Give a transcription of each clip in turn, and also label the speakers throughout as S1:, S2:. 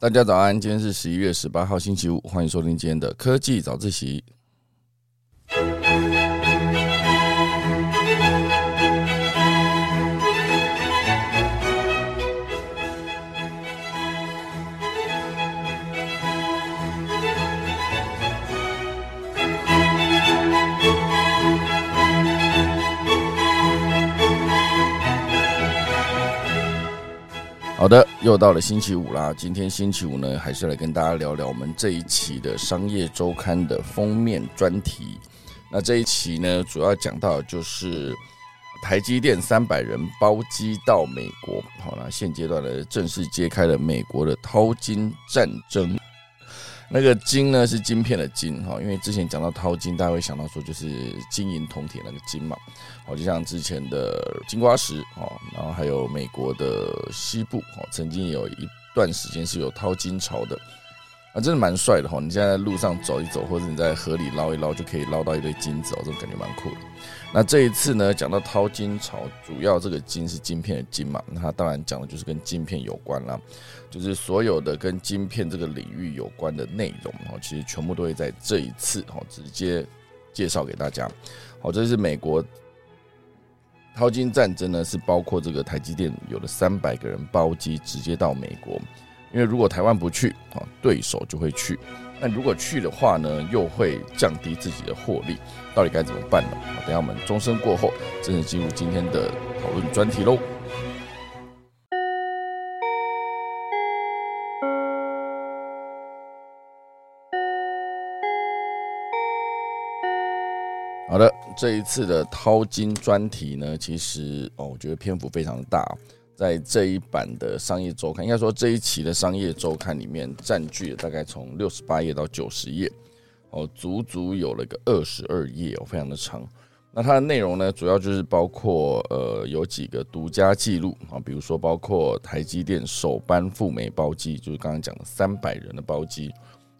S1: 大家早安，今天是十一月十八号，星期五，欢迎收听今天的科技早自习。好的，又到了星期五啦。今天星期五呢，还是来跟大家聊聊我们这一期的商业周刊的封面专题。那这一期呢，主要讲到就是台积电三百人包机到美国。好了，现阶段呢，正式揭开了美国的淘金战争。那个金呢是晶片的金哈，因为之前讲到淘金，大家会想到说就是金银铜铁那个金嘛，哦，就像之前的金瓜石哦，然后还有美国的西部哦，曾经有一段时间是有淘金潮的。啊，真的蛮帅的哈！你现在在路上走一走，或者你在河里捞一捞，就可以捞到一堆金子哦，这种感觉蛮酷的。那这一次呢，讲到淘金潮，主要这个金是晶片的金嘛，那它当然讲的就是跟晶片有关啦，就是所有的跟晶片这个领域有关的内容哦，其实全部都会在这一次哦直接介绍给大家。好，这是美国淘金战争呢，是包括这个台积电有了三百个人包机直接到美国。因为如果台湾不去啊，对手就会去。那如果去的话呢，又会降低自己的获利，到底该怎么办呢？等下我们钟声过后，正式进入今天的讨论专题喽。好的，这一次的淘金专题呢，其实哦，我觉得篇幅非常大。在这一版的商业周刊，应该说这一期的商业周刊里面，占据了大概从六十八页到九十页，哦，足足有了个二十二页哦，非常的长。那它的内容呢，主要就是包括呃有几个独家记录啊，比如说包括台积电首班赴美包机，就是刚刚讲的三百人的包机，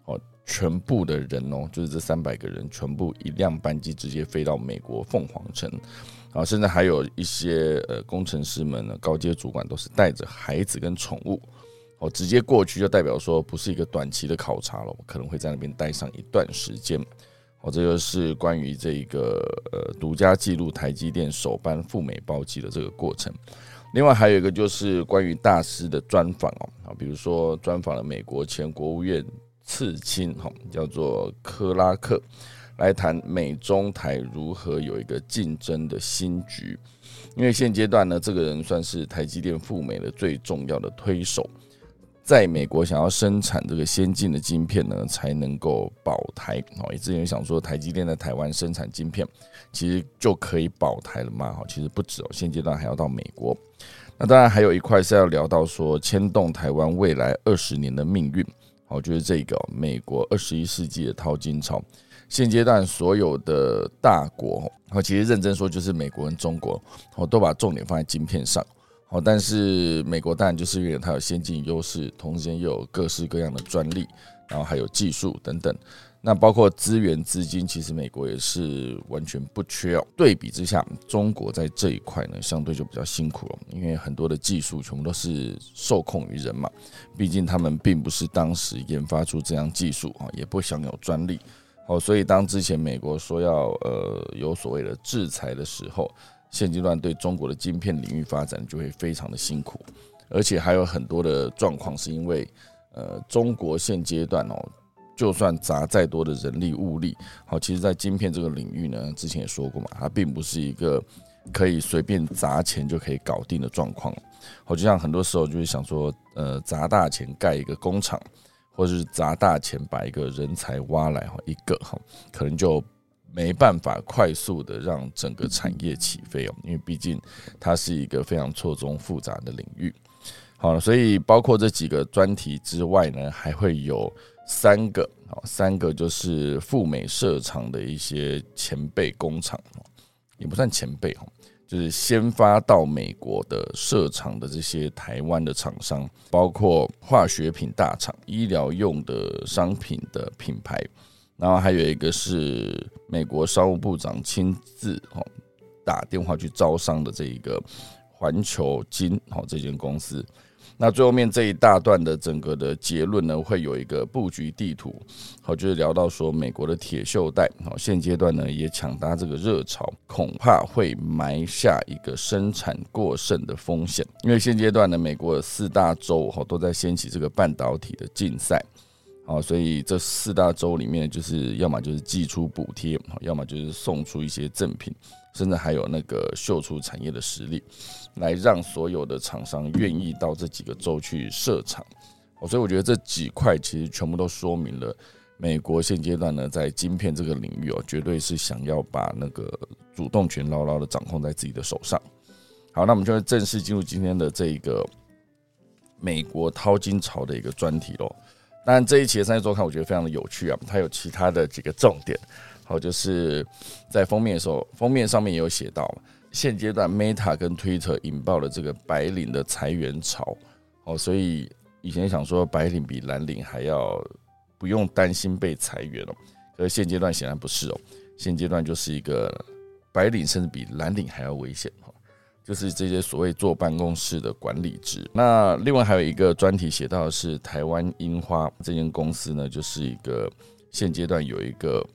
S1: 哦，全部的人哦，就是这三百个人全部一辆班机直接飞到美国凤凰城。啊，甚至还有一些呃工程师们呢，高阶主管都是带着孩子跟宠物，哦，直接过去就代表说不是一个短期的考察了，我可能会在那边待上一段时间。哦，这就是关于这一个呃独家记录台积电首班赴美包机的这个过程。另外还有一个就是关于大师的专访哦，啊，比如说专访了美国前国务院次卿哈，叫做克拉克。来谈美中台如何有一个竞争的新局，因为现阶段呢，这个人算是台积电赴美的最重要的推手，在美国想要生产这个先进的晶片呢，才能够保台。哦，之前想说台积电在台湾生产晶片，其实就可以保台了嘛？哈，其实不止哦，现阶段还要到美国。那当然还有一块是要聊到说牵动台湾未来二十年的命运。好，就是这个美国二十一世纪的淘金潮。现阶段所有的大国，哦，其实认真说就是美国跟中国，哦，都把重点放在晶片上，哦，但是美国当然就是因为它有先进优势，同时间又有各式各样的专利，然后还有技术等等，那包括资源资金，其实美国也是完全不缺哦。对比之下，中国在这一块呢，相对就比较辛苦了，因为很多的技术全部都是受控于人嘛，毕竟他们并不是当时研发出这样技术啊，也不享有专利。哦，所以当之前美国说要呃有所谓的制裁的时候，现阶段对中国的晶片领域发展就会非常的辛苦，而且还有很多的状况是因为呃中国现阶段哦，就算砸再多的人力物力，好，其实在晶片这个领域呢，之前也说过嘛，它并不是一个可以随便砸钱就可以搞定的状况。好，就像很多时候就是想说，呃，砸大钱盖一个工厂。或者是砸大钱把一个人才挖来哈，一个哈，可能就没办法快速的让整个产业起飞哦，因为毕竟它是一个非常错综复杂的领域。好，所以包括这几个专题之外呢，还会有三个啊，三个就是赴美设厂的一些前辈工厂也不算前辈哈。就是先发到美国的设厂的这些台湾的厂商，包括化学品大厂、医疗用的商品的品牌，然后还有一个是美国商务部长亲自哦打电话去招商的这一个环球金哦这间公司，那最后面这一大段的整个的结论呢，会有一个布局地图，好，就是聊到说美国的铁锈带，好，现阶段呢也抢搭这个热潮，恐怕会埋下一个生产过剩的风险，因为现阶段呢，美国的四大洲哈都在掀起这个半导体的竞赛，好，所以这四大洲里面就是要么就是寄出补贴，要么就是送出一些赠品。甚至还有那个秀出产业的实力，来让所有的厂商愿意到这几个州去设厂。所以我觉得这几块其实全部都说明了，美国现阶段呢在晶片这个领域哦，绝对是想要把那个主动权牢牢的掌控在自己的手上。好，那我们就会正式进入今天的这一个美国淘金潮的一个专题喽。当然，这一期的商业周刊我觉得非常的有趣啊，它有其他的几个重点。好，就是在封面的时候，封面上面也有写到，现阶段 Meta 跟 Twitter 引爆了这个白领的裁员潮。哦，所以以前想说白领比蓝领还要不用担心被裁员哦，可是现阶段显然不是哦，现阶段就是一个白领甚至比蓝领还要危险哦，就是这些所谓坐办公室的管理职。那另外还有一个专题写到的是台湾樱花这间公司呢，就是一个现阶段有一个。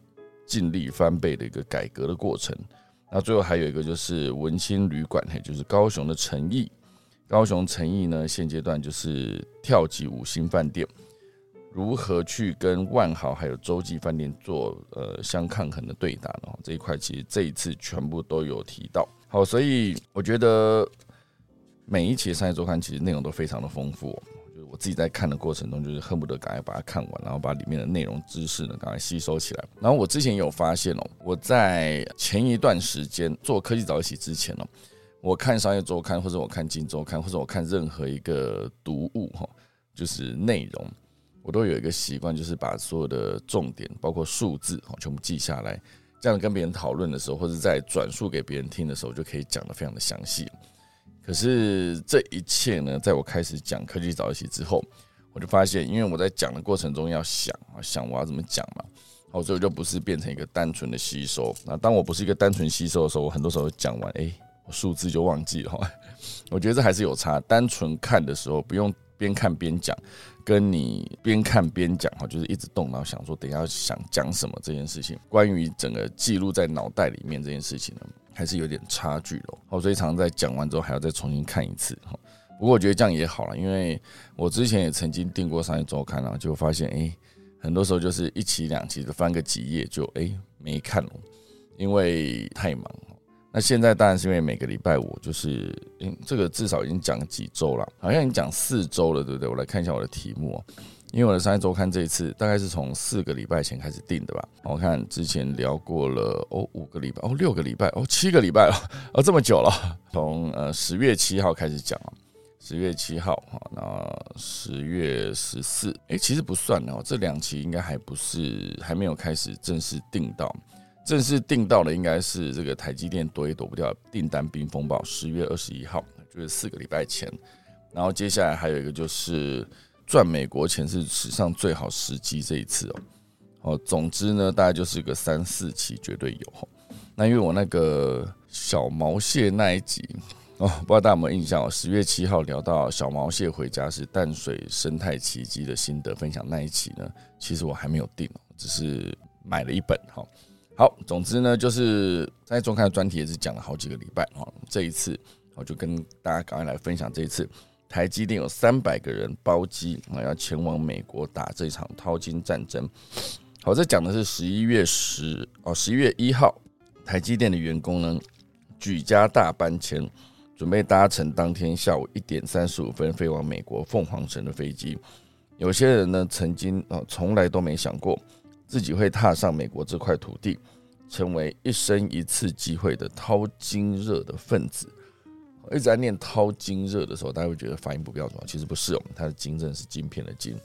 S1: 尽力翻倍的一个改革的过程。那最后还有一个就是文清旅馆，也就是高雄的诚意。高雄诚意呢，现阶段就是跳级五星饭店，如何去跟万豪还有洲际饭店做呃相抗衡的对打呢？这一块其实这一次全部都有提到。好，所以我觉得每一期商业周刊其实内容都非常的丰富。我自己在看的过程中，就是恨不得赶快把它看完，然后把里面的内容知识呢赶快吸收起来。然后我之前有发现哦，我在前一段时间做科技早起之前哦，我看商业周刊或者我看金周刊或者我看任何一个读物哈，就是内容，我都有一个习惯，就是把所有的重点包括数字哦全部记下来，这样跟别人讨论的时候，或者在转述给别人听的时候，就可以讲得非常的详细。可是这一切呢，在我开始讲科技早起之后，我就发现，因为我在讲的过程中要想啊，想我要怎么讲嘛，好，所以我就不是变成一个单纯的吸收。那当我不是一个单纯吸收的时候，我很多时候讲完，哎，我数字就忘记了。我觉得这还是有差。单纯看的时候，不用边看边讲，跟你边看边讲哈，就是一直动脑想说，等一下想讲什么这件事情，关于整个记录在脑袋里面这件事情呢。还是有点差距咯。好，所以常常在讲完之后还要再重新看一次哈。不过我觉得这样也好了，因为我之前也曾经订过商业周刊啊，就发现哎，很多时候就是一期两期的翻个几页就哎没看了，因为太忙。那现在当然是因为每个礼拜五就是嗯，这个至少已经讲几周了，好像已经讲四周了，对不对？我来看一下我的题目。因为我的商业周刊这一次大概是从四个礼拜前开始定的吧，我看之前聊过了哦五个礼拜哦六个礼拜哦七个礼拜了哦这么久了，从呃十月七号开始讲了，十月七号哈，那十月十四。哎其实不算哦，这两期应该还不是还没有开始正式定到，正式定到的应该是这个台积电躲也躲不掉订单冰风暴，十月二十一号就是四个礼拜前，然后接下来还有一个就是。赚美国钱是史上最好时机，这一次哦，哦，总之呢，大概就是个三四期绝对有那因为我那个小毛蟹那一集哦，不知道大家有没有印象哦？十月七号聊到小毛蟹回家是淡水生态奇迹的心得分享那一期呢，其实我还没有订，只是买了一本哈。好，总之呢，就是在中看专题也是讲了好几个礼拜哈，这一次我就跟大家赶快来分享这一次。台积电有三百个人包机啊，要前往美国打这场淘金战争。好，这讲的是十一月十哦，十一月一号，台积电的员工呢举家大搬迁，准备搭乘当天下午一点三十五分飞往美国凤凰城的飞机。有些人呢，曾经啊，从来都没想过自己会踏上美国这块土地，成为一生一次机会的淘金热的分子。一直在念掏金热的时候，大家会觉得发音不标准，其实不是哦，它的金正是晶片的金。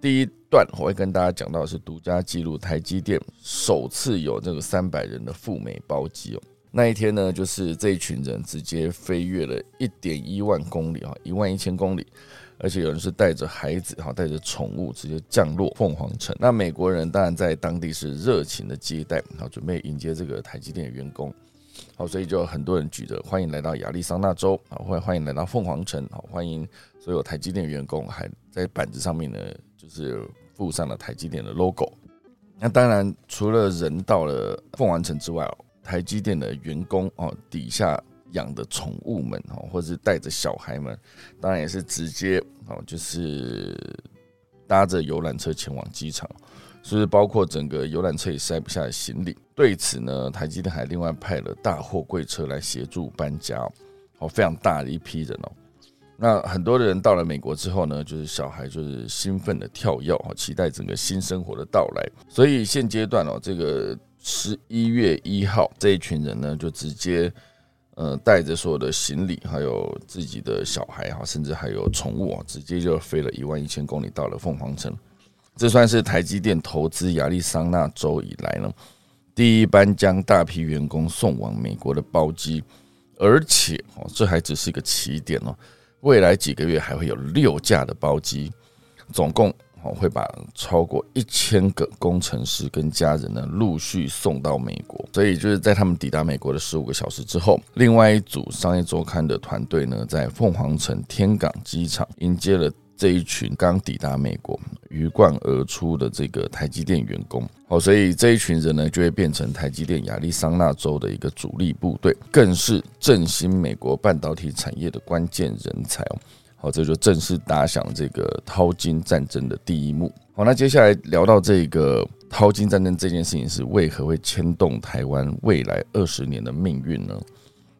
S1: 第一段我会跟大家讲到的是独家记录，台积电首次有这个三百人的赴美包机哦。那一天呢，就是这一群人直接飞越了一点一万公里啊，一万一千公里，而且有人是带着孩子哈，带着宠物直接降落凤凰城。那美国人当然在当地是热情的接待，好准备迎接这个台积电的员工。好，所以就很多人举着欢迎来到亚利桑那州啊，欢欢迎来到凤凰城，好欢迎所有台积电员工还在板子上面呢，就是附上了台积电的 logo。那当然，除了人到了凤凰城之外哦，台积电的员工哦，底下养的宠物们哦，或是带着小孩们，当然也是直接哦，就是搭着游览车前往机场。就是包括整个游览车也塞不下行李。对此呢，台积电还另外派了大货柜车来协助搬家，哦，非常大的一批人哦。那很多的人到了美国之后呢，就是小孩就是兴奋的跳跃，哦，期待整个新生活的到来。所以现阶段哦，这个十一月一号这一群人呢，就直接呃带着所有的行李，还有自己的小孩哈，甚至还有宠物啊，直接就飞了一万一千公里到了凤凰城。这算是台积电投资亚利桑那州以来呢第一班将大批员工送往美国的包机，而且哦，这还只是一个起点哦。未来几个月还会有六架的包机，总共哦会把超过一千个工程师跟家人呢陆续送到美国。所以就是在他们抵达美国的十五个小时之后，另外一组商业周刊的团队呢，在凤凰城天港机场迎接了。这一群刚抵达美国、鱼贯而出的这个台积电员工，好，所以这一群人呢，就会变成台积电亚利桑那州的一个主力部队，更是振兴美国半导体产业的关键人才哦。好，这就正式打响这个淘金战争的第一幕。好，那接下来聊到这个淘金战争这件事情，是为何会牵动台湾未来二十年的命运呢？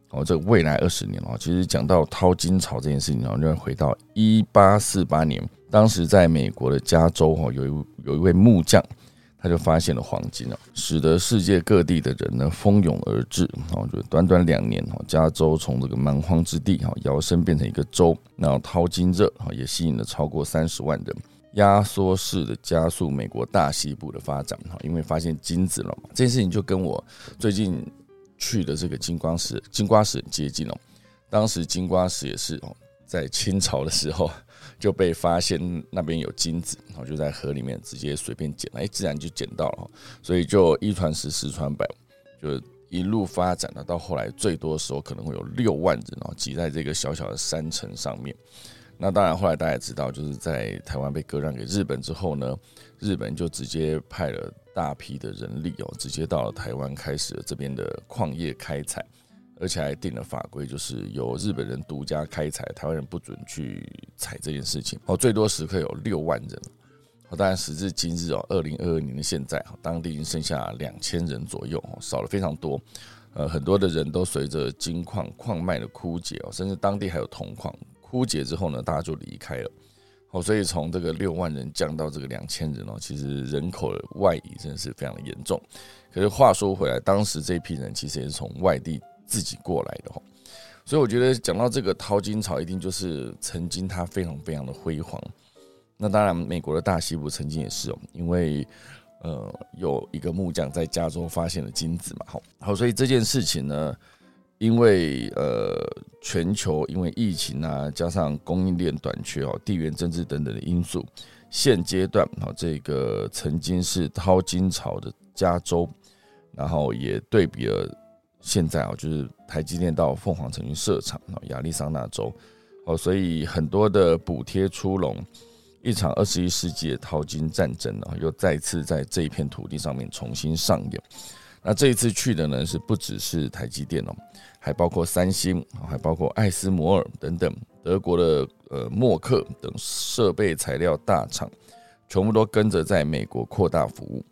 S1: 哦，这未来二十年哦，其实讲到淘金潮这件事情哦，就要回到一八四八年，当时在美国的加州哦，有一有一位木匠，他就发现了黄金哦，使得世界各地的人呢蜂拥而至哦，就短短两年哦，加州从这个蛮荒之地哈摇身变成一个州，然后淘金热啊也吸引了超过三十万人，压缩式的加速美国大西部的发展哈，因为发现金子了嘛，这件事情就跟我最近。去的这个金瓜石，金瓜石很接近哦。当时金瓜石也是哦，在清朝的时候就被发现那边有金子，然后就在河里面直接随便捡，哎，自然就捡到了。所以就一传十，十传百，就一路发展了。到后来最多的时候可能会有六万人哦挤在这个小小的山城上面。那当然后来大家也知道，就是在台湾被割让给日本之后呢，日本就直接派了。大批的人力哦，直接到了台湾，开始了这边的矿业开采，而且还定了法规，就是由日本人独家开采，台湾人不准去采这件事情。哦，最多时刻有六万人。哦，当然时至今日哦，二零二二年的现在，当地已经剩下两千人左右，少了非常多。呃，很多的人都随着金矿矿脉的枯竭哦，甚至当地还有铜矿枯竭之后呢，大家就离开了。哦，所以从这个六万人降到这个两千人哦，其实人口的外移真的是非常的严重。可是话说回来，当时这批人其实也是从外地自己过来的哈。所以我觉得讲到这个淘金潮，一定就是曾经它非常非常的辉煌。那当然，美国的大西部曾经也是哦，因为呃有一个木匠在加州发现了金子嘛，好，好，所以这件事情呢。因为呃，全球因为疫情啊，加上供应链短缺哦，地缘政治等等的因素，现阶段啊，这个曾经是淘金潮的加州，然后也对比了现在啊，就是台积电到凤凰城去设厂啊，亚利桑那州哦，所以很多的补贴出笼，一场二十一世纪的淘金战争啊，又再次在这一片土地上面重新上演。那这一次去的呢，是不只是台积电哦。还包括三星，还包括艾斯摩尔等等德国的呃默克等设备材料大厂，全部都跟着在美国扩大服务。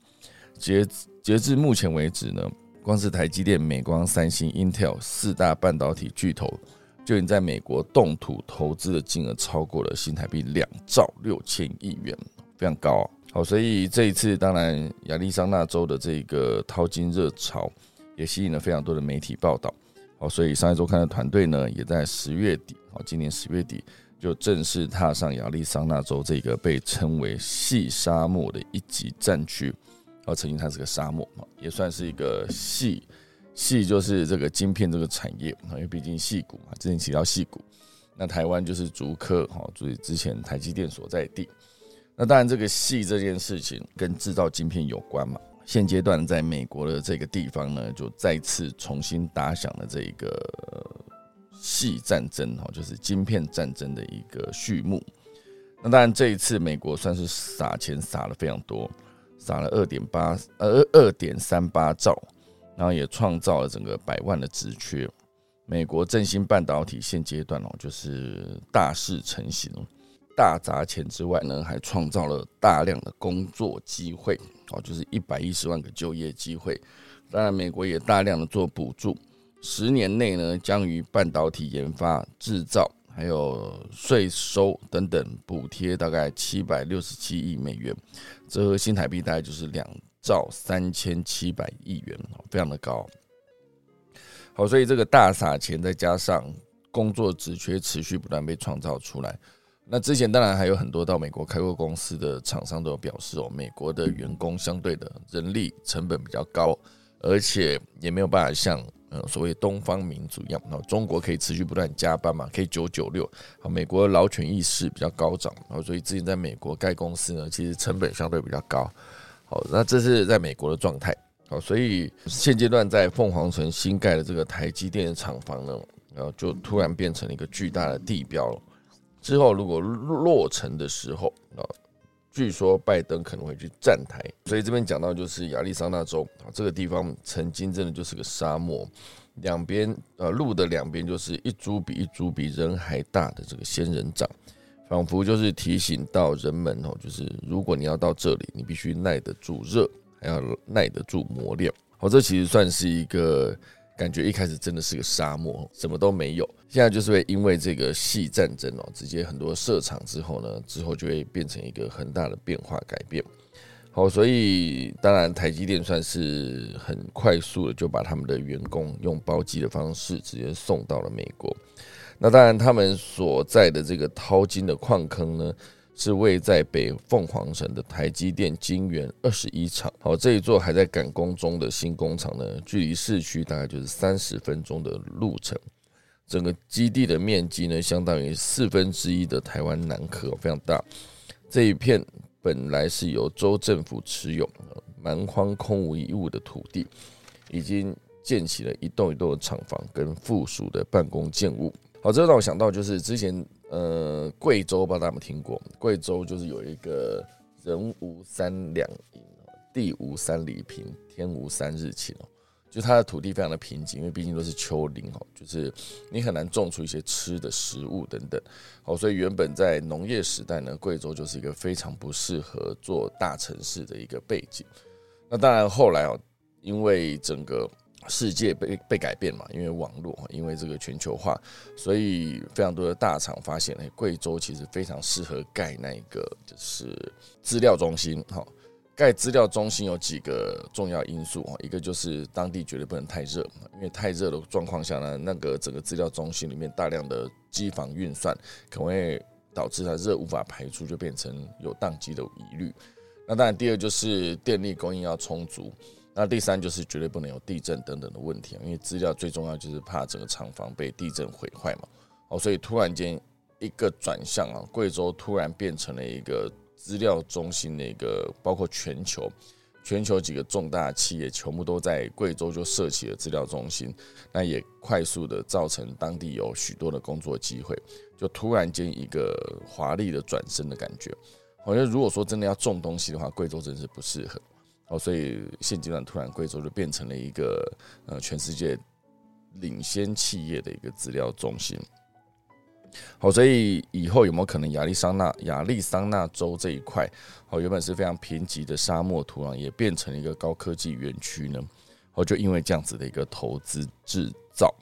S1: 截截至目前为止呢，光是台积电、美光、三星、Intel 四大半导体巨头，就已经在美国动土投资的金额超过了新台币两兆六千亿元，非常高。好，所以这一次当然亚利桑那州的这个淘金热潮，也吸引了非常多的媒体报道。好，所以商业周刊的团队呢，也在十月底，好，今年十月底就正式踏上亚利桑那州这个被称为“细沙漠”的一级战区。哦，曾经它是个沙漠，也算是一个细细，就是这个晶片这个产业，因为毕竟细谷嘛，之前提到细谷，那台湾就是竹科哈，所以之前台积电所在地。那当然，这个细这件事情跟制造晶片有关嘛。现阶段在美国的这个地方呢，就再次重新打响了这个细战争哈，就是晶片战争的一个序幕。那当然，这一次美国算是撒钱撒了非常多，撒了二点八呃二点三八兆，然后也创造了整个百万的职缺。美国振兴半导体现阶段哦，就是大势成型，大砸钱之外呢，还创造了大量的工作机会哦，就是一百一十万个就业机会。当然，美国也大量的做补助，十年内呢，将于半导体研发制造。还有税收等等补贴，大概七百六十七亿美元，折合新台币大概就是两兆三千七百亿元，非常的高。好，所以这个大撒钱，再加上工作职缺持续不断被创造出来。那之前当然还有很多到美国开过公司的厂商都有表示哦，美国的员工相对的人力成本比较高，而且也没有办法像嗯。所谓东方民族一样，那中国可以持续不断加班嘛，可以九九六。好，美国劳权意识比较高涨，然后所以之前在美国盖公司呢，其实成本相对比较高。好，那这是在美国的状态。好，所以现阶段在凤凰城新盖的这个台积电的厂房呢，然后就突然变成了一个巨大的地标。之后如果落成的时候啊。据说拜登可能会去站台，所以这边讲到就是亚利桑那州啊，这个地方曾经真的就是个沙漠，两边呃路的两边就是一株比一株比人还大的这个仙人掌，仿佛就是提醒到人们哦，就是如果你要到这里，你必须耐得住热，还要耐得住磨练。好，这其实算是一个。感觉一开始真的是个沙漠，什么都没有。现在就是会因为这个细战争哦，直接很多设厂之后呢，之后就会变成一个很大的变化改变。好，所以当然台积电算是很快速的就把他们的员工用包机的方式直接送到了美国。那当然他们所在的这个淘金的矿坑呢。是位在北凤凰城的台积电晶圆二十一厂。好，这一座还在赶工中的新工厂呢，距离市区大概就是三十分钟的路程。整个基地的面积呢，相当于四分之一的台湾南科，非常大。这一片本来是由州政府持有，蛮荒空无一物的土地，已经建起了一栋一栋的厂房跟附属的办公建物。好，这让我想到就是之前。呃，贵州不知道大家有没有听过？贵州就是有一个人无三两银，地无三里平，天无三日晴哦。就它的土地非常的贫瘠，因为毕竟都是丘陵哦，就是你很难种出一些吃的食物等等。哦，所以原本在农业时代呢，贵州就是一个非常不适合做大城市的一个背景。那当然后来哦，因为整个世界被被改变嘛，因为网络，因为这个全球化，所以非常多的大厂发现，哎，贵州其实非常适合盖那个就是资料中心。哈，盖资料中心有几个重要因素哈，一个就是当地绝对不能太热，因为太热的状况下呢，那个整个资料中心里面大量的机房运算，可能会导致它热无法排出，就变成有宕机的疑虑。那当然，第二就是电力供应要充足。那第三就是绝对不能有地震等等的问题，因为资料最重要就是怕整个厂房被地震毁坏嘛。哦，所以突然间一个转向啊，贵州突然变成了一个资料中心的一个，包括全球全球几个重大企业全部都在贵州就设起了资料中心，那也快速的造成当地有许多的工作机会，就突然间一个华丽的转身的感觉。我觉得如果说真的要种东西的话，贵州真是不适合。哦，所以现阶段突然贵州就变成了一个呃全世界领先企业的一个资料中心。好，所以以后有没有可能亚利桑那亚利桑那州这一块，哦原本是非常贫瘠的沙漠土壤，也变成一个高科技园区呢？哦，就因为这样子的一个投资制造，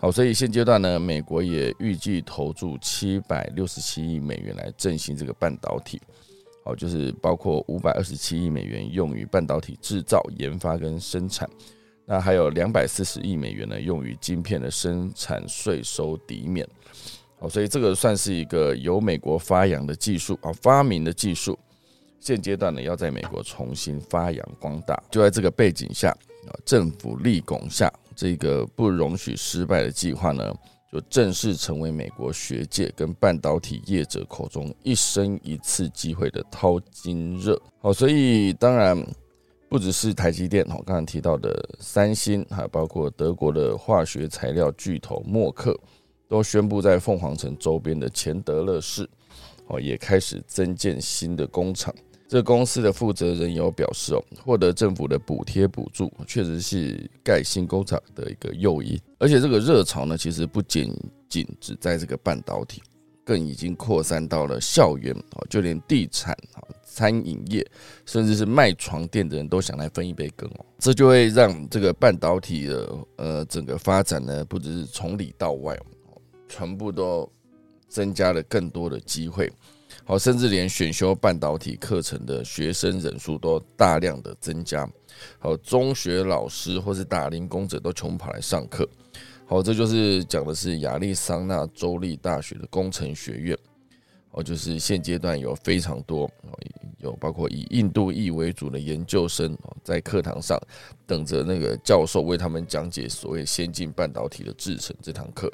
S1: 好，所以现阶段呢，美国也预计投注七百六十七亿美元来振兴这个半导体。哦，就是包括五百二十七亿美元用于半导体制造、研发跟生产，那还有两百四十亿美元呢用于晶片的生产税收抵免。哦，所以这个算是一个由美国发扬的技术啊，发明的技术，现阶段呢要在美国重新发扬光大。就在这个背景下啊，政府立拱下这个不容许失败的计划呢。就正式成为美国学界跟半导体业者口中一生一次机会的淘金热。好，所以当然不只是台积电哦，刚刚提到的三星，还包括德国的化学材料巨头默克，都宣布在凤凰城周边的钱德勒市哦，也开始增建新的工厂。这公司的负责人有表示哦，获得政府的补贴补助，确实是盖新工厂的一个诱因。而且这个热潮呢，其实不仅仅只在这个半导体，更已经扩散到了校园哦，就连地产啊、餐饮业，甚至是卖床垫的人都想来分一杯羹哦。这就会让这个半导体的呃整个发展呢，不只是从里到外，全部都增加了更多的机会。好，甚至连选修半导体课程的学生人数都大量的增加。好，中学老师或是打零工者都穷跑来上课。好，这就是讲的是亚利桑那州立大学的工程学院。哦，就是现阶段有非常多有包括以印度裔为主的研究生，在课堂上等着那个教授为他们讲解所谓先进半导体的制程这堂课。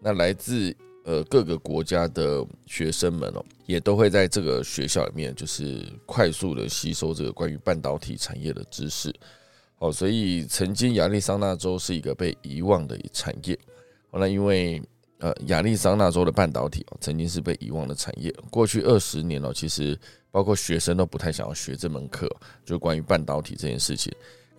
S1: 那来自呃，各个国家的学生们哦，也都会在这个学校里面，就是快速的吸收这个关于半导体产业的知识。哦，所以曾经亚利桑那州是一个被遗忘的产业。后来因为呃，亚利桑那州的半导体哦，曾经是被遗忘的产业。过去二十年哦，其实包括学生都不太想要学这门课，就关于半导体这件事情。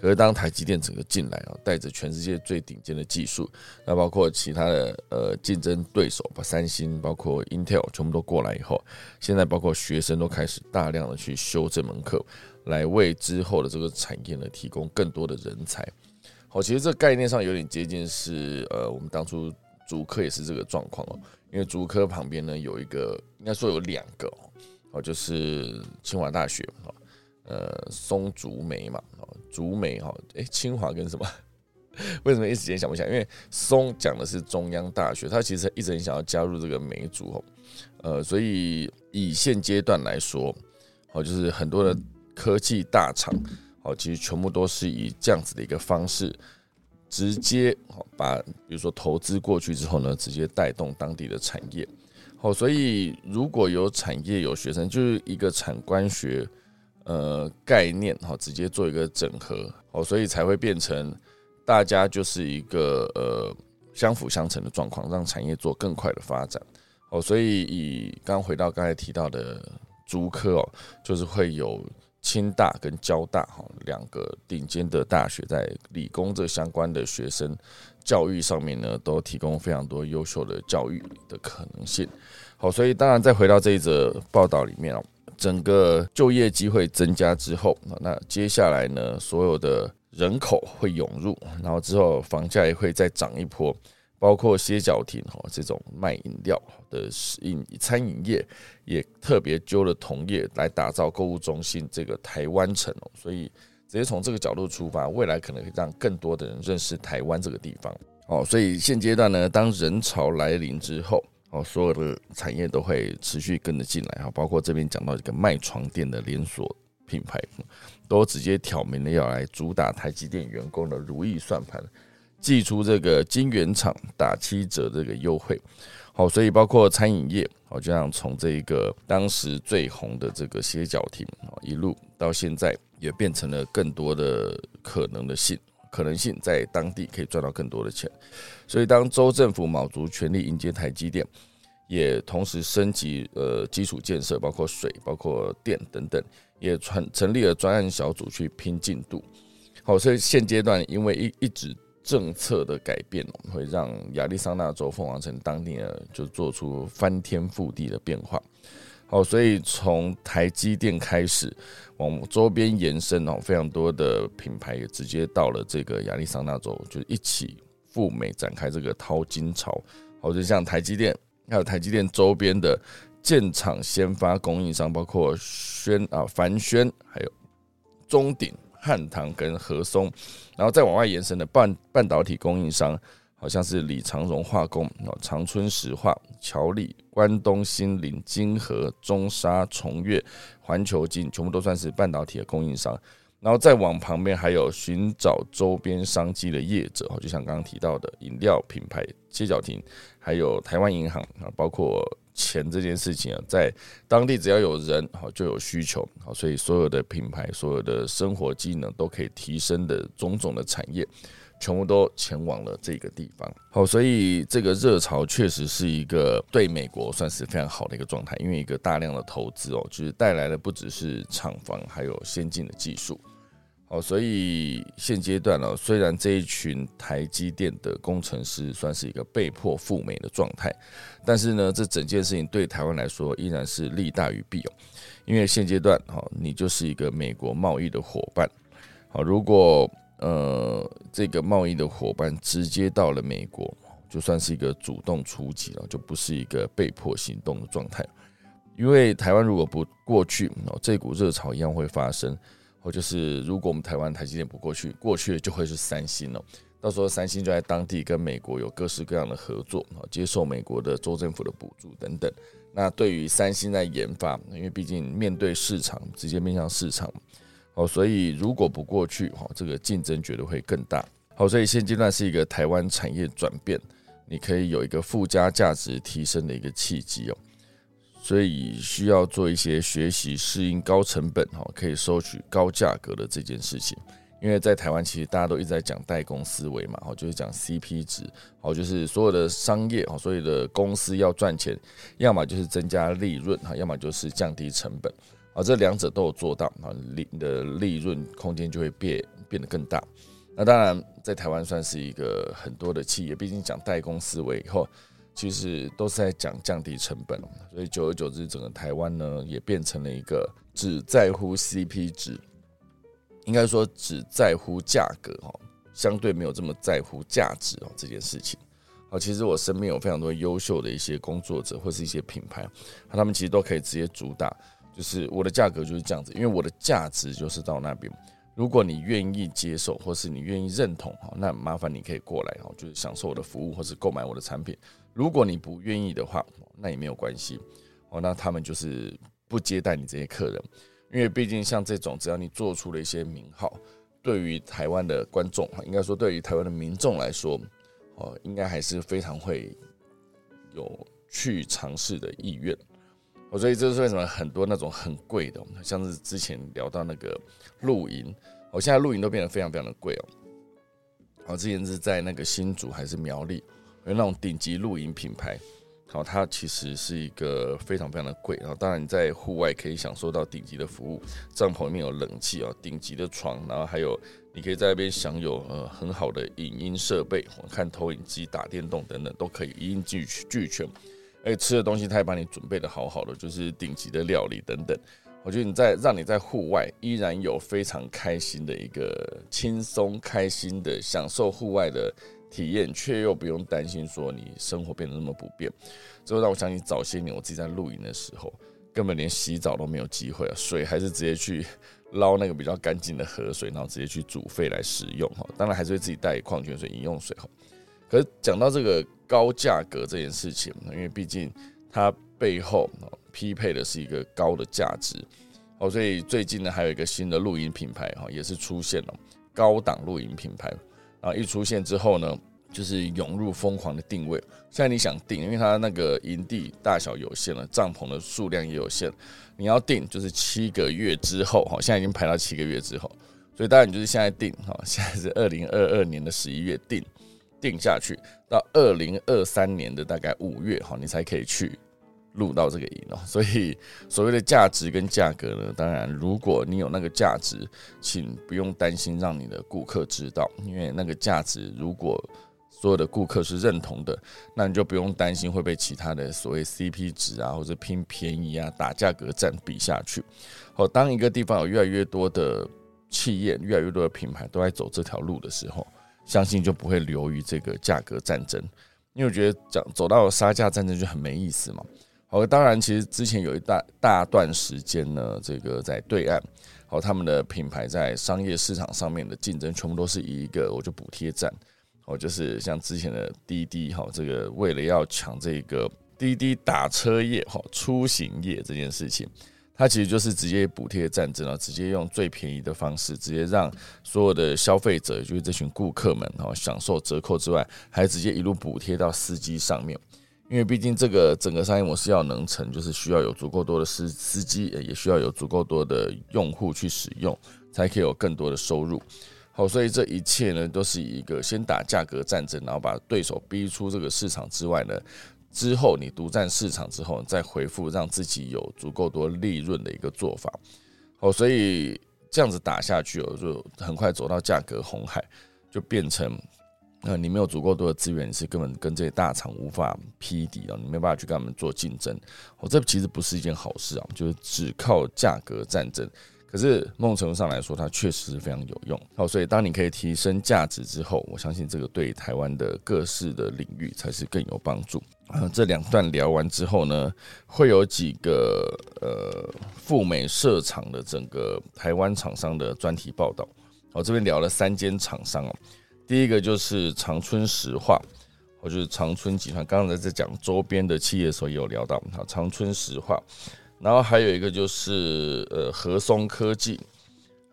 S1: 可是当台积电整个进来啊，带着全世界最顶尖的技术，那包括其他的呃竞争对手，把三星、包括 Intel 全部都过来以后，现在包括学生都开始大量的去修这门课，来为之后的这个产业呢提供更多的人才。好，其实这概念上有点接近是呃我们当初竹科也是这个状况哦，因为竹科旁边呢有一个应该说有两个哦，就是清华大学啊。呃，松竹梅嘛，哦，竹梅哈，哎，清华跟什么？为什么一时间想不起来？因为松讲的是中央大学，他其实一直很想要加入这个梅竹哦，呃，所以以现阶段来说，哦，就是很多的科技大厂，哦，其实全部都是以这样子的一个方式，直接哦把，比如说投资过去之后呢，直接带动当地的产业，哦，所以如果有产业有学生，就是一个产官学。呃，概念哈，直接做一个整合哦，所以才会变成大家就是一个呃相辅相成的状况，让产业做更快的发展哦。所以以刚回到刚才提到的竹科哦，就是会有清大跟交大哈两个顶尖的大学，在理工这相关的学生教育上面呢，都提供非常多优秀的教育的可能性。好，所以当然再回到这一则报道里面哦。整个就业机会增加之后，那接下来呢，所有的人口会涌入，然后之后房价也会再涨一波，包括歇脚亭哈这种卖饮料的饮餐饮业也特别揪了同业来打造购物中心这个台湾城哦，所以直接从这个角度出发，未来可能会让更多的人认识台湾这个地方哦，所以现阶段呢，当人潮来临之后。哦，所有的产业都会持续跟着进来哈，包括这边讲到一个卖床垫的连锁品牌，都直接挑明了要来主打台积电员工的如意算盘，寄出这个金圆厂打七折这个优惠。好，所以包括餐饮业，哦，就像从这个当时最红的这个歇脚亭，哦，一路到现在也变成了更多的可能的性。可能性在当地可以赚到更多的钱，所以当州政府卯足全力迎接台积电，也同时升级呃基础建设，包括水、包括电等等，也成成立了专案小组去拼进度。好，所以现阶段因为一一直政策的改变，会让亚利桑那州凤凰城当地呢就做出翻天覆地的变化。好，所以从台积电开始。往周边延伸哦，非常多的品牌也直接到了这个亚利桑那州，就一起赴美展开这个淘金潮。好，就像台积电，还有台积电周边的建厂先发供应商，包括轩啊、凡轩，还有中鼎、汉唐跟和松，然后再往外延伸的半半导体供应商。好像是李长荣化工、长春石化、乔力、关东新林、金河、中沙、重越、环球金，全部都算是半导体的供应商。然后再往旁边还有寻找周边商机的业者，就像刚刚提到的饮料品牌街角亭，还有台湾银行啊，包括钱这件事情啊，在当地只要有人好就有需求好，所以所有的品牌、所有的生活机能都可以提升的种种的产业，全部都前往了这个地方。好，所以这个热潮确实是一个对美国算是非常好的一个状态，因为一个大量的投资哦，就是带来的不只是厂房，还有先进的技术。好，所以现阶段呢，虽然这一群台积电的工程师算是一个被迫赴美的状态，但是呢，这整件事情对台湾来说依然是利大于弊哦。因为现阶段，哈，你就是一个美国贸易的伙伴。好，如果呃这个贸易的伙伴直接到了美国，就算是一个主动出击了，就不是一个被迫行动的状态。因为台湾如果不过去，这股热潮一样会发生。或就是，如果我们台湾台积电不过去，过去的就会是三星了。到时候三星就在当地跟美国有各式各样的合作啊，接受美国的州政府的补助等等。那对于三星在研发，因为毕竟面对市场，直接面向市场，好，所以如果不过去，哈，这个竞争绝对会更大。好，所以现阶段是一个台湾产业转变，你可以有一个附加价值提升的一个契机哦。所以需要做一些学习，适应高成本哈，可以收取高价格的这件事情。因为在台湾，其实大家都一直在讲代工思维嘛，哈，就是讲 CP 值，好，就是所有的商业哈，所有的公司要赚钱，要么就是增加利润哈，要么就是降低成本，啊，这两者都有做到啊，利的利润空间就会变变得更大。那当然，在台湾算是一个很多的企业，毕竟讲代工思维以后。其实都是在讲降低成本，所以久而久之，整个台湾呢也变成了一个只在乎 CP 值，应该说只在乎价格哈，相对没有这么在乎价值哦这件事情。好，其实我身边有非常多优秀的一些工作者或是一些品牌，他们其实都可以直接主打，就是我的价格就是这样子，因为我的价值就是到那边。如果你愿意接受，或是你愿意认同哈，那麻烦你可以过来哈，就是享受我的服务或是购买我的产品。如果你不愿意的话，那也没有关系哦。那他们就是不接待你这些客人，因为毕竟像这种，只要你做出了一些名号，对于台湾的观众哈，应该说对于台湾的民众来说，哦，应该还是非常会有去尝试的意愿。我，所以这是为什么很多那种很贵的，像是之前聊到那个露营，我，现在露营都变得非常非常的贵哦。我，之前是在那个新竹还是苗栗？有那种顶级露营品牌，好，它其实是一个非常非常的贵。然后，当然你在户外可以享受到顶级的服务，帐篷里面有冷气哦，顶级的床，然后还有你可以在那边享有呃很好的影音设备，看投影机、打电动等等都可以一应俱俱全。而且吃的东西他也帮你准备的好好的，就是顶级的料理等等。我觉得你在让你在户外依然有非常开心的一个轻松开心的享受户外的。体验却又不用担心说你生活变得那么不便，这会让我想起早些年我自己在露营的时候，根本连洗澡都没有机会啊，水还是直接去捞那个比较干净的河水，然后直接去煮沸来使用哈。当然还是会自己带矿泉水饮用水哈。可是讲到这个高价格这件事情，因为毕竟它背后匹配的是一个高的价值哦，所以最近呢还有一个新的露营品牌哈，也是出现了高档露营品牌。啊！一出现之后呢，就是涌入疯狂的定位。现在你想订，因为它那个营地大小有限了，帐篷的数量也有限，你要订就是七个月之后哈。现在已经排到七个月之后，所以当然你就是现在订哈。现在是二零二二年的十一月订，定下去到二零二三年的大概五月哈，你才可以去。录到这个音哦，所以所谓的价值跟价格呢，当然如果你有那个价值，请不用担心让你的顾客知道，因为那个价值如果所有的顾客是认同的，那你就不用担心会被其他的所谓 CP 值啊或者拼便宜啊打价格战比下去。好，当一个地方有越来越多的企业、越来越多的品牌都在走这条路的时候，相信就不会流于这个价格战争，因为我觉得讲走到杀价战争就很没意思嘛。好，当然，其实之前有一大大段时间呢，这个在对岸，好，他们的品牌在商业市场上面的竞争，全部都是以一个我就补贴战，哦，就是像之前的滴滴，哈，这个为了要抢这个滴滴打车业，哈，出行业这件事情，它其实就是直接补贴战争了，直接用最便宜的方式，直接让所有的消费者，就是这群顾客们，哦，享受折扣之外，还直接一路补贴到司机上面。因因为毕竟这个整个商业模式要能成，就是需要有足够多的司司机，也需要有足够多的用户去使用，才可以有更多的收入。好，所以这一切呢，都是一个先打价格战争，然后把对手逼出这个市场之外呢，之后你独占市场之后，再回复让自己有足够多利润的一个做法。好，所以这样子打下去哦，就很快走到价格红海，就变成。那你没有足够多的资源，你是根本跟这些大厂无法匹敌啊！你没办法去跟他们做竞争，哦，这其实不是一件好事啊！就是只靠价格战争，可是某种程度上来说，它确实是非常有用。好，所以当你可以提升价值之后，我相信这个对台湾的各式的领域才是更有帮助。啊，这两段聊完之后呢，会有几个呃赴美设厂的整个台湾厂商的专题报道。我这边聊了三间厂商哦。第一个就是长春石化，或就是长春集团。刚才在讲周边的企业的时候，也有聊到好长春石化。然后还有一个就是呃和松科技，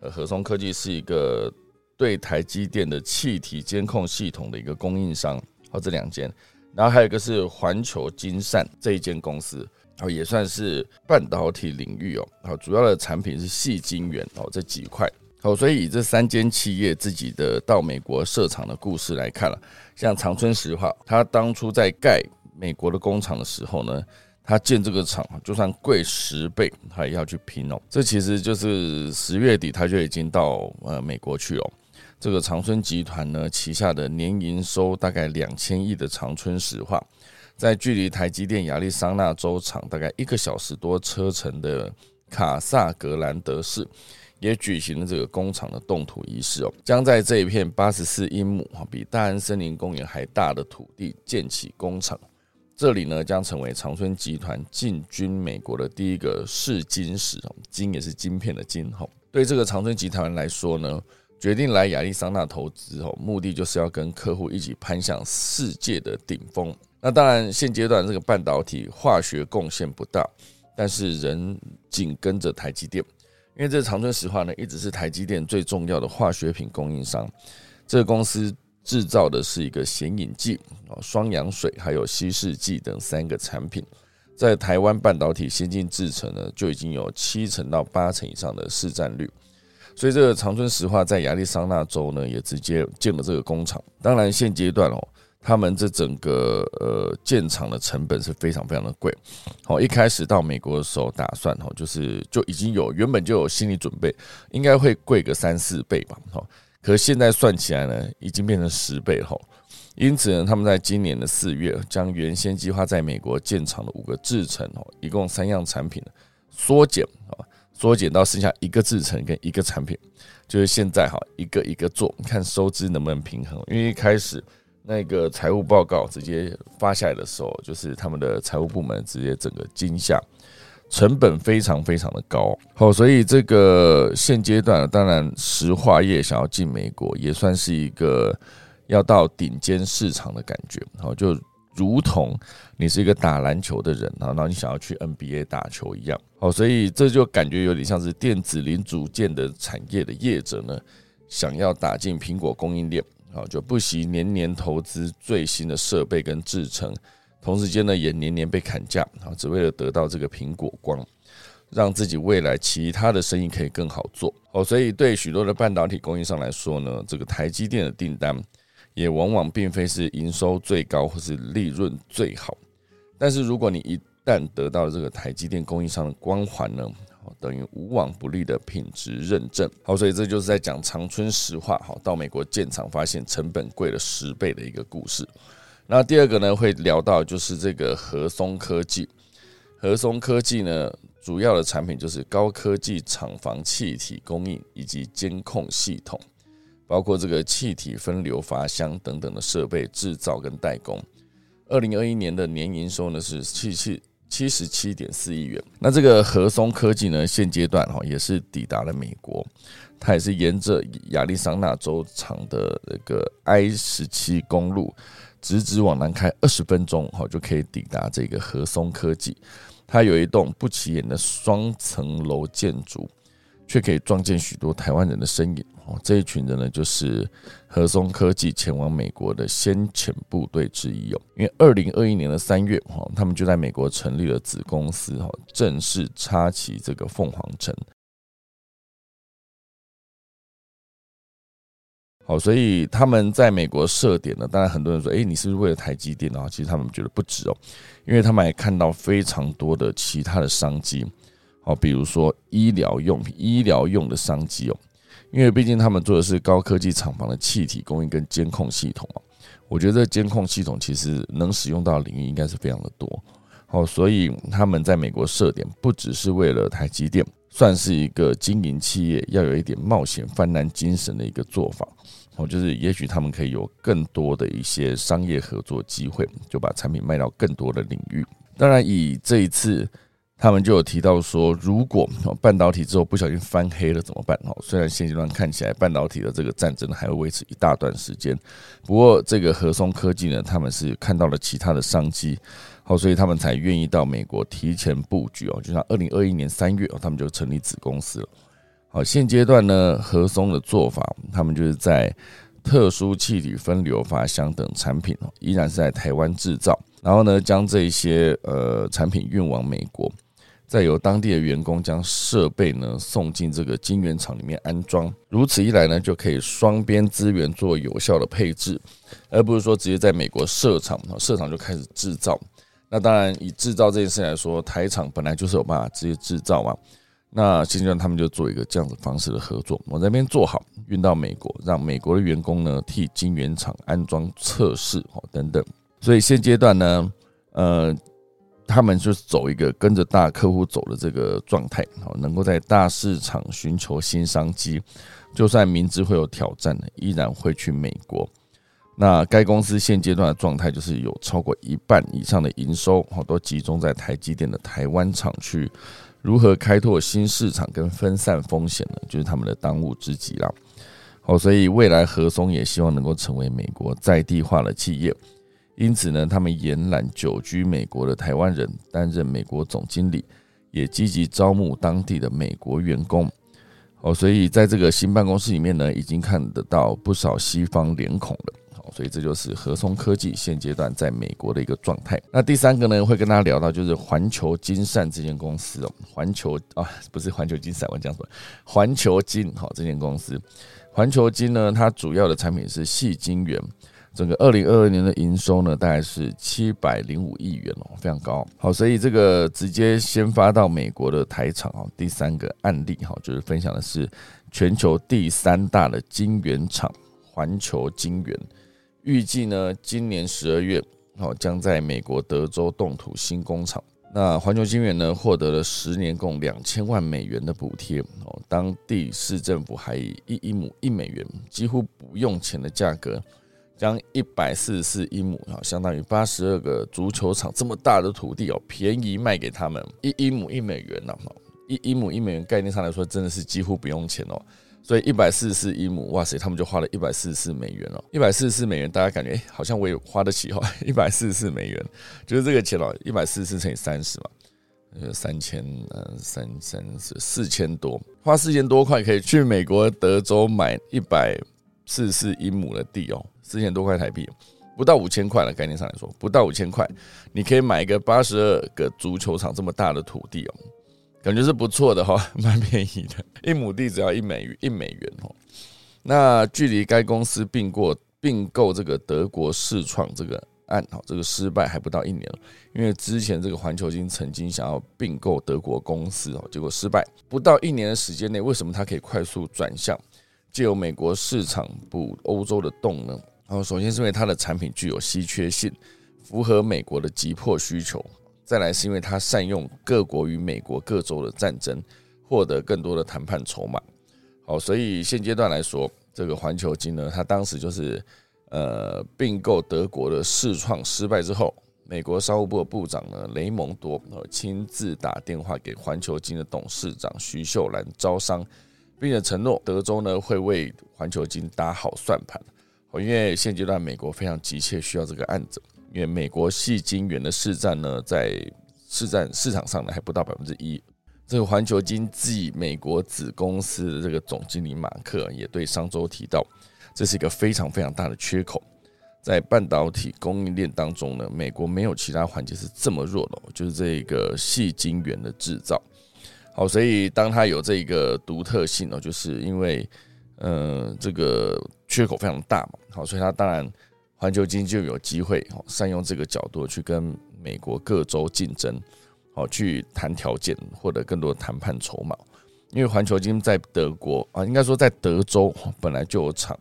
S1: 呃和松科技是一个对台积电的气体监控系统的一个供应商。好，这两间。然后还有一个是环球金善这一间公司，哦也算是半导体领域哦。好，主要的产品是细晶圆哦这几块。好，所以以这三间企业自己的到美国设厂的故事来看了，像长春石化，它当初在盖美国的工厂的时候呢，它建这个厂就算贵十倍，它也要去拼哦。这其实就是十月底它就已经到呃美国去哦。这个长春集团呢旗下的年营收大概两千亿的长春石化，在距离台积电亚利桑那州厂大概一个小时多车程的卡萨格兰德市。也举行了这个工厂的动土仪式哦，将在这一片八十四英亩哈，比大安森林公园还大的土地建起工厂。这里呢，将成为长春集团进军美国的第一个试金石哦，金也是晶片的金哈。对这个长春集团来说呢，决定来亚利桑那投资哦，目的就是要跟客户一起攀向世界的顶峰。那当然，现阶段这个半导体化学贡献不大，但是仍紧跟着台积电。因为这长春石化呢，一直是台积电最重要的化学品供应商。这个公司制造的是一个显影剂、哦双氧水，还有稀释剂等三个产品，在台湾半导体先进制程呢，就已经有七成到八成以上的市占率。所以，这个长春石化在亚利桑那州呢，也直接建了这个工厂。当然，现阶段哦。他们这整个呃建厂的成本是非常非常的贵，好，一开始到美国的时候打算哈，就是就已经有原本就有心理准备，应该会贵个三四倍吧，哈，可现在算起来呢，已经变成十倍哈，因此呢，他们在今年的四月将原先计划在美国建厂的五个制程哦，一共三样产品缩减啊，缩减到剩下一个制程跟一个产品，就是现在哈一个一个做，看收支能不能平衡，因为一开始。那个财务报告直接发下来的时候，就是他们的财务部门直接整个惊吓，成本非常非常的高。好，所以这个现阶段，当然石化业想要进美国，也算是一个要到顶尖市场的感觉。好，就如同你是一个打篮球的人，然后你想要去 NBA 打球一样。好，所以这就感觉有点像是电子零组件的产业的业者呢，想要打进苹果供应链。啊，就不惜年年投资最新的设备跟制程，同时间呢也年年被砍价，啊，只为了得到这个苹果光，让自己未来其他的生意可以更好做。哦，所以对许多的半导体供应商来说呢，这个台积电的订单也往往并非是营收最高或是利润最好，但是如果你一旦得到这个台积电供应商的光环呢？等于无往不利的品质认证。好，所以这就是在讲长春石化。好，到美国建厂发现成本贵了十倍的一个故事。那第二个呢，会聊到就是这个和松科技。和松科技呢，主要的产品就是高科技厂房气体供应以及监控系统，包括这个气体分流阀箱等等的设备制造跟代工。二零二一年的年营收呢是七七。七十七点四亿元。那这个和松科技呢，现阶段哈也是抵达了美国，它也是沿着亚利桑那州长的那个 I 十七公路，直直往南开二十分钟哈就可以抵达这个和松科技。它有一栋不起眼的双层楼建筑，却可以撞见许多台湾人的身影。这一群人呢，就是和松科技前往美国的先遣部队之一哦。因为二零二一年的三月，哈，他们就在美国成立了子公司，哈，正式插旗这个凤凰城。好，所以他们在美国设点呢，当然很多人说，哎，你是不是为了台积电啊？其实他们觉得不止哦，因为他们还看到非常多的其他的商机。好，比如说医疗用品、医疗用的商机哦。因为毕竟他们做的是高科技厂房的气体供应跟监控系统啊，我觉得监控系统其实能使用到的领域应该是非常的多。好，所以他们在美国设点不只是为了台积电，算是一个经营企业要有一点冒险犯难精神的一个做法。哦，就是也许他们可以有更多的一些商业合作机会，就把产品卖到更多的领域。当然，以这一次。他们就有提到说，如果半导体之后不小心翻黑了怎么办？哦，虽然现阶段看起来半导体的这个战争还会维持一大段时间，不过这个和松科技呢，他们是看到了其他的商机，好，所以他们才愿意到美国提前布局哦。就像二零二一年三月，他们就成立子公司了。好，现阶段呢，和松的做法，他们就是在特殊气体分流发箱等产品，依然是在台湾制造，然后呢，将这些呃产品运往美国。再由当地的员工将设备呢送进这个晶圆厂里面安装，如此一来呢，就可以双边资源做有效的配置，而不是说直接在美国设厂，设厂就开始制造。那当然，以制造这件事来说，台厂本来就是有办法直接制造嘛。那现阶段他们就做一个这样子方式的合作，我这边做好运到美国，让美国的员工呢替晶圆厂安装测试哦等等。所以现阶段呢，呃。他们就是走一个跟着大客户走的这个状态，好，能够在大市场寻求新商机，就算明知会有挑战，依然会去美国。那该公司现阶段的状态就是有超过一半以上的营收，好，都集中在台积电的台湾厂区。如何开拓新市场跟分散风险呢？就是他们的当务之急啦。好，所以未来何松也希望能够成为美国在地化的企业。因此呢，他们延揽久居美国的台湾人担任美国总经理，也积极招募当地的美国员工。哦，所以在这个新办公室里面呢，已经看得到不少西方脸孔了。好，所以这就是和松科技现阶段在美国的一个状态。那第三个呢，会跟大家聊到就是环球金善这间公司哦，环球啊，不是环球金散，我讲什么？环球金好，这间公司，环球金呢，它主要的产品是细晶圆。整个二零二二年的营收呢，大概是七百零五亿元哦，非常高。好，所以这个直接先发到美国的台厂哦，第三个案例哈，就是分享的是全球第三大的晶圆厂环球晶圆，预计呢今年十二月哦将在美国德州动土新工厂。那环球晶圆呢获得了十年共两千万美元的补贴哦，当地市政府还以一一亩一美元几乎不用钱的价格。将一百四十四英亩啊，相当于八十二个足球场这么大的土地哦，便宜卖给他们一英亩一美元呢，一英亩一美元概念上来说，真的是几乎不用钱哦。所以一百四十四英亩，哇塞，他们就花了一百四十四美元哦，一百四十四美元，大家感觉哎，好像我也花得起哈，一百四十四美元，就是这个钱哦，一百四十四乘以三十嘛，呃，三千呃三三四四千多，花四千多块可以去美国德州买一百四十四英亩的地哦。四千多块台币，不到五千块了。概念上来说，不到五千块，你可以买一个八十二个足球场这么大的土地哦，感觉是不错的哈，蛮便宜的，一亩地只要一美一美元哦。那距离该公司并过并购这个德国世创这个案哈，这个失败还不到一年了，因为之前这个环球金曾经想要并购德国公司哦，结果失败。不到一年的时间内，为什么它可以快速转向，借由美国市场补欧洲的洞呢？然后，首先是因为它的产品具有稀缺性，符合美国的急迫需求；再来是因为它善用各国与美国各州的战争，获得更多的谈判筹码。好，所以现阶段来说，这个环球金呢，它当时就是呃并购德国的世创失败之后，美国商务部部长呢雷蒙多呃亲自打电话给环球金的董事长徐秀兰招商，并且承诺德州呢会为环球金打好算盘。因为现阶段美国非常急切需要这个案子，因为美国细晶圆的市占呢，在市占市场上呢还不到百分之一，这个环球经济美国子公司的这个总经理马克也对上周提到，这是一个非常非常大的缺口，在半导体供应链当中呢，美国没有其他环节是这么弱的，就是这个细晶圆的制造。好，所以当它有这个独特性哦，就是因为呃这个缺口非常大嘛，好，所以它当然环球经济就有机会哦，善用这个角度去跟美国各州竞争。好，去谈条件，获得更多谈判筹码。因为环球金在德国啊，应该说在德州本来就有厂。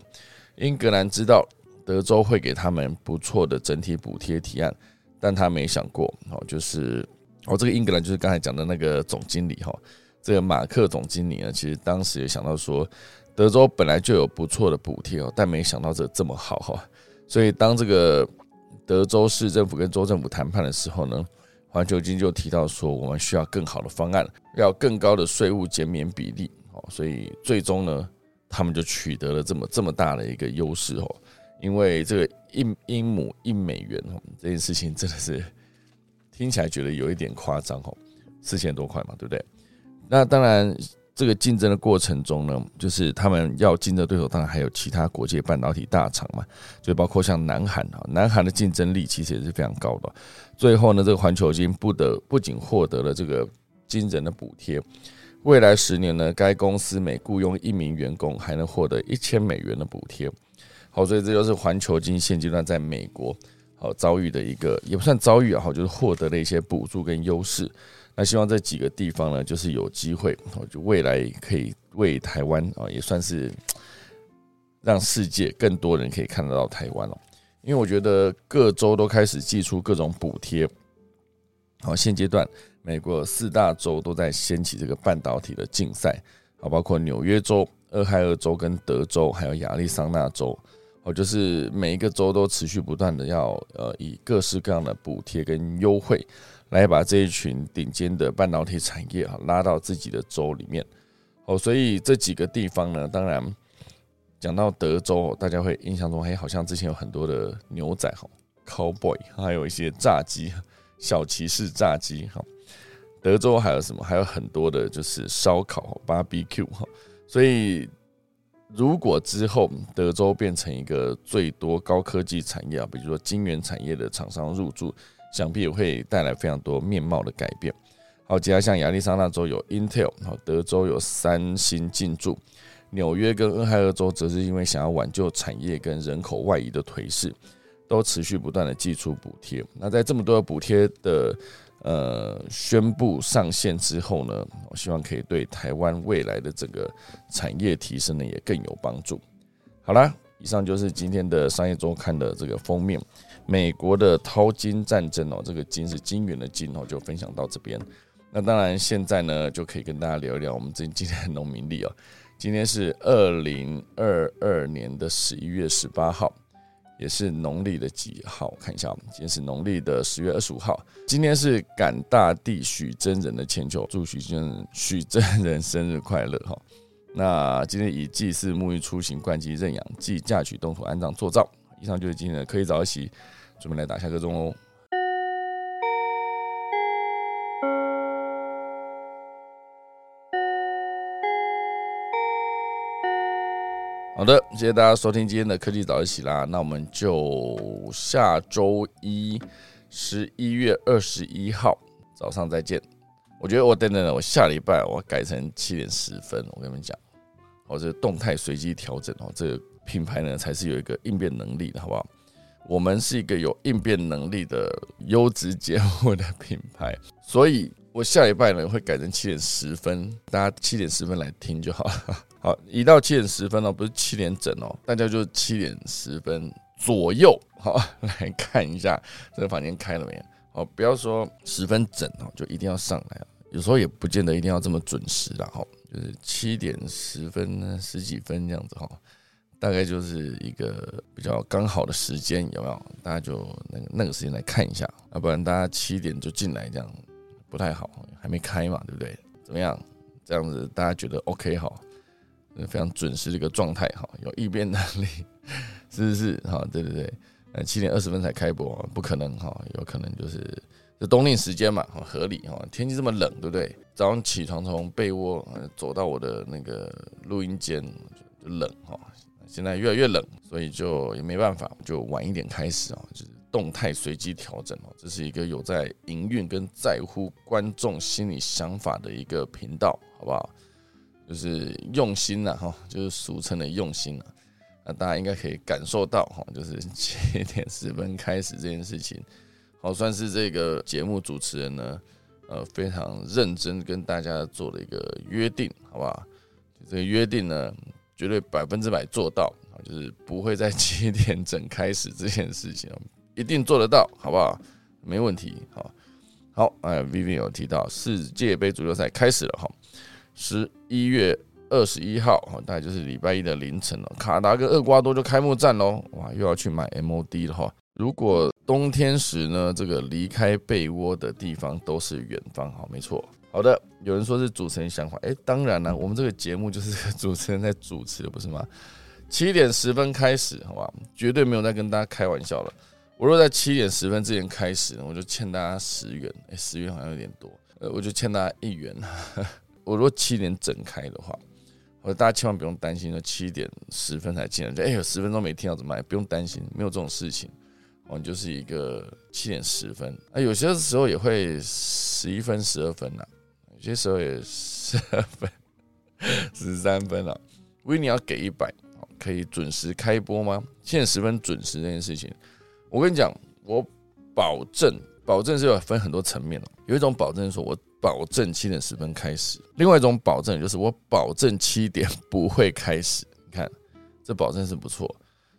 S1: 英格兰知道德州会给他们不错的整体补贴提案，但他没想过哦，就是哦，这个英格兰就是刚才讲的那个总经理哈，这个马克总经理呢，其实当时也想到说，德州本来就有不错的补贴哦，但没想到这这么好哈。所以当这个德州市政府跟州政府谈判的时候呢？环球金就提到说，我们需要更好的方案，要更高的税务减免比例哦，所以最终呢，他们就取得了这么这么大的一个优势哦。因为这个一英亩一美元哦，这件事情真的是听起来觉得有一点夸张哦，四千多块嘛，对不对？那当然。这个竞争的过程中呢，就是他们要竞争对手，当然还有其他国际半导体大厂嘛，就包括像南韩啊，南韩的竞争力其实也是非常高的。最后呢，这个环球金不得不仅获得了这个惊人的补贴，未来十年呢，该公司每雇佣一名员工还能获得一千美元的补贴。好，所以这就是环球金现阶段在美国好遭遇的一个，也不算遭遇啊，好，就是获得了一些补助跟优势。那希望这几个地方呢，就是有机会，就未来可以为台湾啊，也算是让世界更多人可以看得到台湾哦。因为我觉得各州都开始寄出各种补贴，好，现阶段美国四大州都在掀起这个半导体的竞赛，好，包括纽约州、俄亥俄州跟德州，还有亚利桑那州，哦，就是每一个州都持续不断的要呃，以各式各样的补贴跟优惠。来把这一群顶尖的半导体产业哈拉到自己的州里面，哦，所以这几个地方呢，当然讲到德州，大家会印象中，哎，好像之前有很多的牛仔哈，cowboy，还有一些炸鸡，小骑士炸鸡哈。德州还有什么？还有很多的就是烧烤，barbecue 哈。所以如果之后德州变成一个最多高科技产业啊，比如说晶圆产业的厂商入驻。想必也会带来非常多面貌的改变。好，接下来像亚利桑那州有 Intel，好，德州有三星进驻，纽约跟俄亥俄州则是因为想要挽救产业跟人口外移的颓势，都持续不断的寄出补贴。那在这么多的补贴的呃宣布上线之后呢，我希望可以对台湾未来的整个产业提升呢也更有帮助。好啦，以上就是今天的商业周刊的这个封面。美国的淘金战争哦，这个金是金元的金哦，就分享到这边。那当然，现在呢就可以跟大家聊一聊我们这今天的农民历哦。今天是二零二二年的十一月十八号，也是农历的几号？看一下，今天是农历的十月二十五号。今天是感大地许真人的千秋，祝许真 许真人生日快乐哈。那今天以祭祀沐浴出行灌祭认养祭嫁娶动土安葬做灶。以上就是今天的科技早起。准备来打下个钟哦！好的，谢谢大家收听今天的科技早起啦。那我们就下周一十一月二十一号早上再见。我觉得我等等等，我下礼拜我改成七点十分。我跟你们讲，我这动态随机调整哦，这个品牌呢才是有一个应变能力的，好不好？我们是一个有应变能力的优质节目的品牌，所以我下礼拜呢会改成七点十分，大家七点十分来听就好了。好，一到七点十分哦，不是七点整哦，大家就七点十分左右，好来看一下这个房间开了没有。好，不要说十分整哦，就一定要上来有时候也不见得一定要这么准时啦。哈，就是七点十分呢，十几分这样子哈。大概就是一个比较刚好的时间，有没有？大家就那个那个时间来看一下，要不然大家七点就进来，这样不太好，还没开嘛，对不对？怎么样？这样子大家觉得 OK 哈？非常准时的一个状态哈，有应变能力，是不是？哈，对对对，呃，七点二十分才开播，不可能哈，有可能就是这冬令时间嘛，合理哈。天气这么冷，对不对？早上起床从被窝走到我的那个录音间冷哈。现在越来越冷，所以就也没办法，就晚一点开始啊，就是动态随机调整哦。这是一个有在营运跟在乎观众心理想法的一个频道，好不好？就是用心了哈，就是俗称的用心了。那大家应该可以感受到哈，就是七点十分开始这件事情，好算是这个节目主持人呢，呃，非常认真跟大家做的一个约定，好不好？这个约定呢。绝对百分之百做到！就是不会在七点整开始这件事情，一定做得到，好不好？没问题，好，好，哎，Vivi 有提到世界杯足球赛开始了哈，十一月二十一号，哈，大概就是礼拜一的凌晨了。卡达跟厄瓜多就开幕战喽，哇，又要去买 MOD 了哈。如果冬天时呢，这个离开被窝的地方都是远方，好，没错。好的，有人说是主持人想法，哎，当然了，我们这个节目就是 主持人在主持的，不是吗？七点十分开始，好吧，绝对没有在跟大家开玩笑了。我若在七点十分之前开始，我就欠大家十元，哎，十元好像有点多，呃，我就欠大家一元。我如果七点整开的话，我说大家千万不用担心，说七点十分才进来，就哎有十分钟没听到怎么办？不用担心，没有这种事情。我们就是一个七点十分，啊，有些时候也会十一分、十二分呐。有些时候也十二分、十三分了。维尼要给一百，可以准时开播吗？七点十分准时这件事情，我跟你讲，我保证，保证是有分很多层面的。有一种保证说，我保证七点十分开始；，另外一种保证就是我保证七点不会开始。你看，这保证是不错，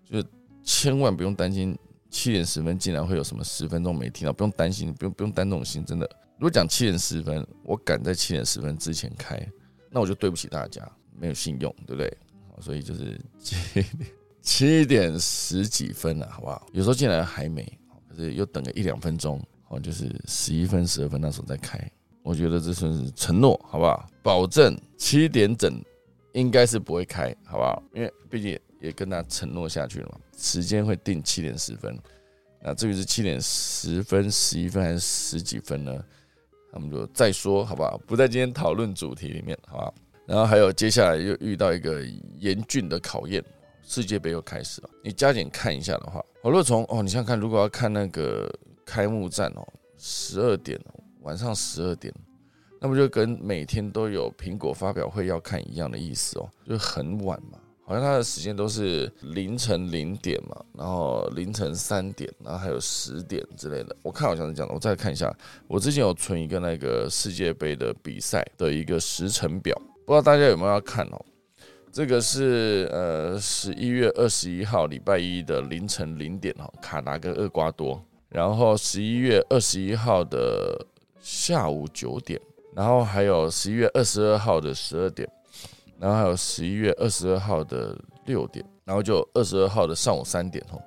S1: 就是千万不用担心七点十分竟然会有什么十分钟没听到，不用担心，不用不用担这种心，真的。如果讲七点十分，我赶在七点十分之前开，那我就对不起大家，没有信用，对不对？所以就是七点七点十几分了，好不好？有时候进来还没，可是又等个一两分钟，哦，就是十一分、十二分那时候再开。我觉得这算是承诺，好不好？保证七点整应该是不会开，好不好？因为毕竟也跟他承诺下去了嘛，时间会定七点十分。那至于是七点十分、十一分还是十几分呢？那我们就再说，好不好？不在今天讨论主题里面，好吧？然后还有接下来又遇到一个严峻的考验，世界杯又开始了。你加紧看一下的话，如果从哦，你想想看，如果要看那个开幕战哦，十二点晚上十二点，那不就跟每天都有苹果发表会要看一样的意思哦，就很晚嘛。好像他的时间都是凌晨零点嘛，然后凌晨三点，然后还有十点之类的。我看好像是这样的，我再看一下。我之前有存一个那个世界杯的比赛的一个时程表，不知道大家有没有要看哦？这个是呃十一月二十一号礼拜一的凌晨零点哦，卡达跟厄瓜多。然后十一月二十一号的下午九点，然后还有十一月二十二号的十二点。然后还有十一月二十二号的六点，然后就二十二号的上午三点哦。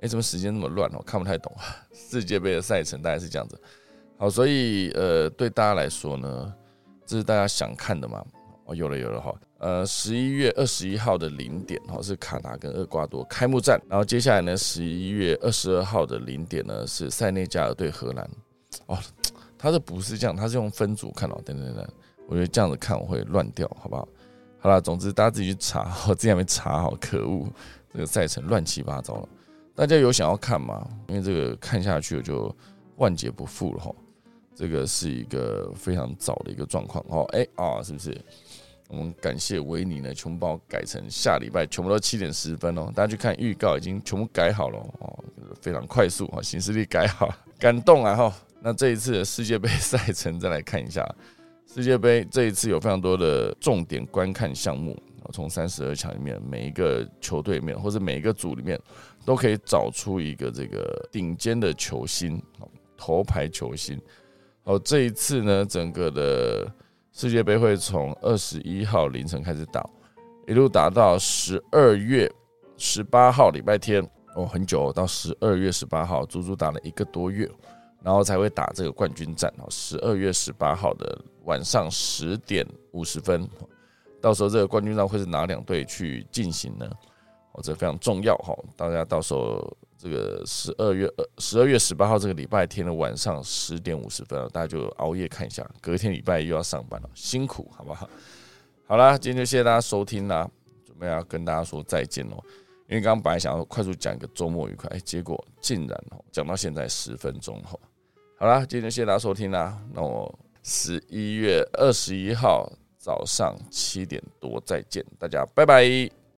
S1: 哎，怎么时间那么乱哦？看不太懂啊。世界杯的赛程大概是这样子。好，所以呃，对大家来说呢，这是大家想看的吗？哦，有了有了哈。呃，十一月二十一号的零点哦，是卡达跟厄瓜多开幕战。然后接下来呢，十一月二十二号的零点呢，是塞内加尔对荷兰。哦，他这不是这样，他是用分组看哦。等等等，我觉得这样子看我会乱掉，好不好？好了，总之大家自己去查，我自己还没查好，可恶，这个赛程乱七八糟了。大家有想要看吗？因为这个看下去我就万劫不复了哈。这个是一个非常早的一个状况哦。哎啊，是不是？我们感谢维尼呢，全部帮我改成下礼拜全部都七点十分哦。大家去看预告，已经全部改好了哦，非常快速哈，行事历改好，感动啊哈。那这一次的世界杯赛程再来看一下。世界杯这一次有非常多的重点观看项目，从三十二强里面每一个球队里面，或者每一个组里面，都可以找出一个这个顶尖的球星，头牌球星。哦，这一次呢，整个的世界杯会从二十一号凌晨开始打，一路打到十二月十八号礼拜天，哦，很久，到十二月十八号，足足打了一个多月。然后才会打这个冠军战哦，十二月十八号的晚上十点五十分，到时候这个冠军战会是哪两队去进行呢？哦，这非常重要哈，大家到时候这个十二月二十二月十八号这个礼拜天的晚上十点五十分，大家就熬夜看一下，隔天礼拜又要上班了，辛苦好不好？好啦，今天就谢谢大家收听啦，准备要跟大家说再见喽。因为刚刚本来想要快速讲一个周末愉快，结果竟然哦讲到现在十分钟哈。好啦，今天谢谢大家收听啦，那我十一月二十一号早上七点多再见，大家拜拜。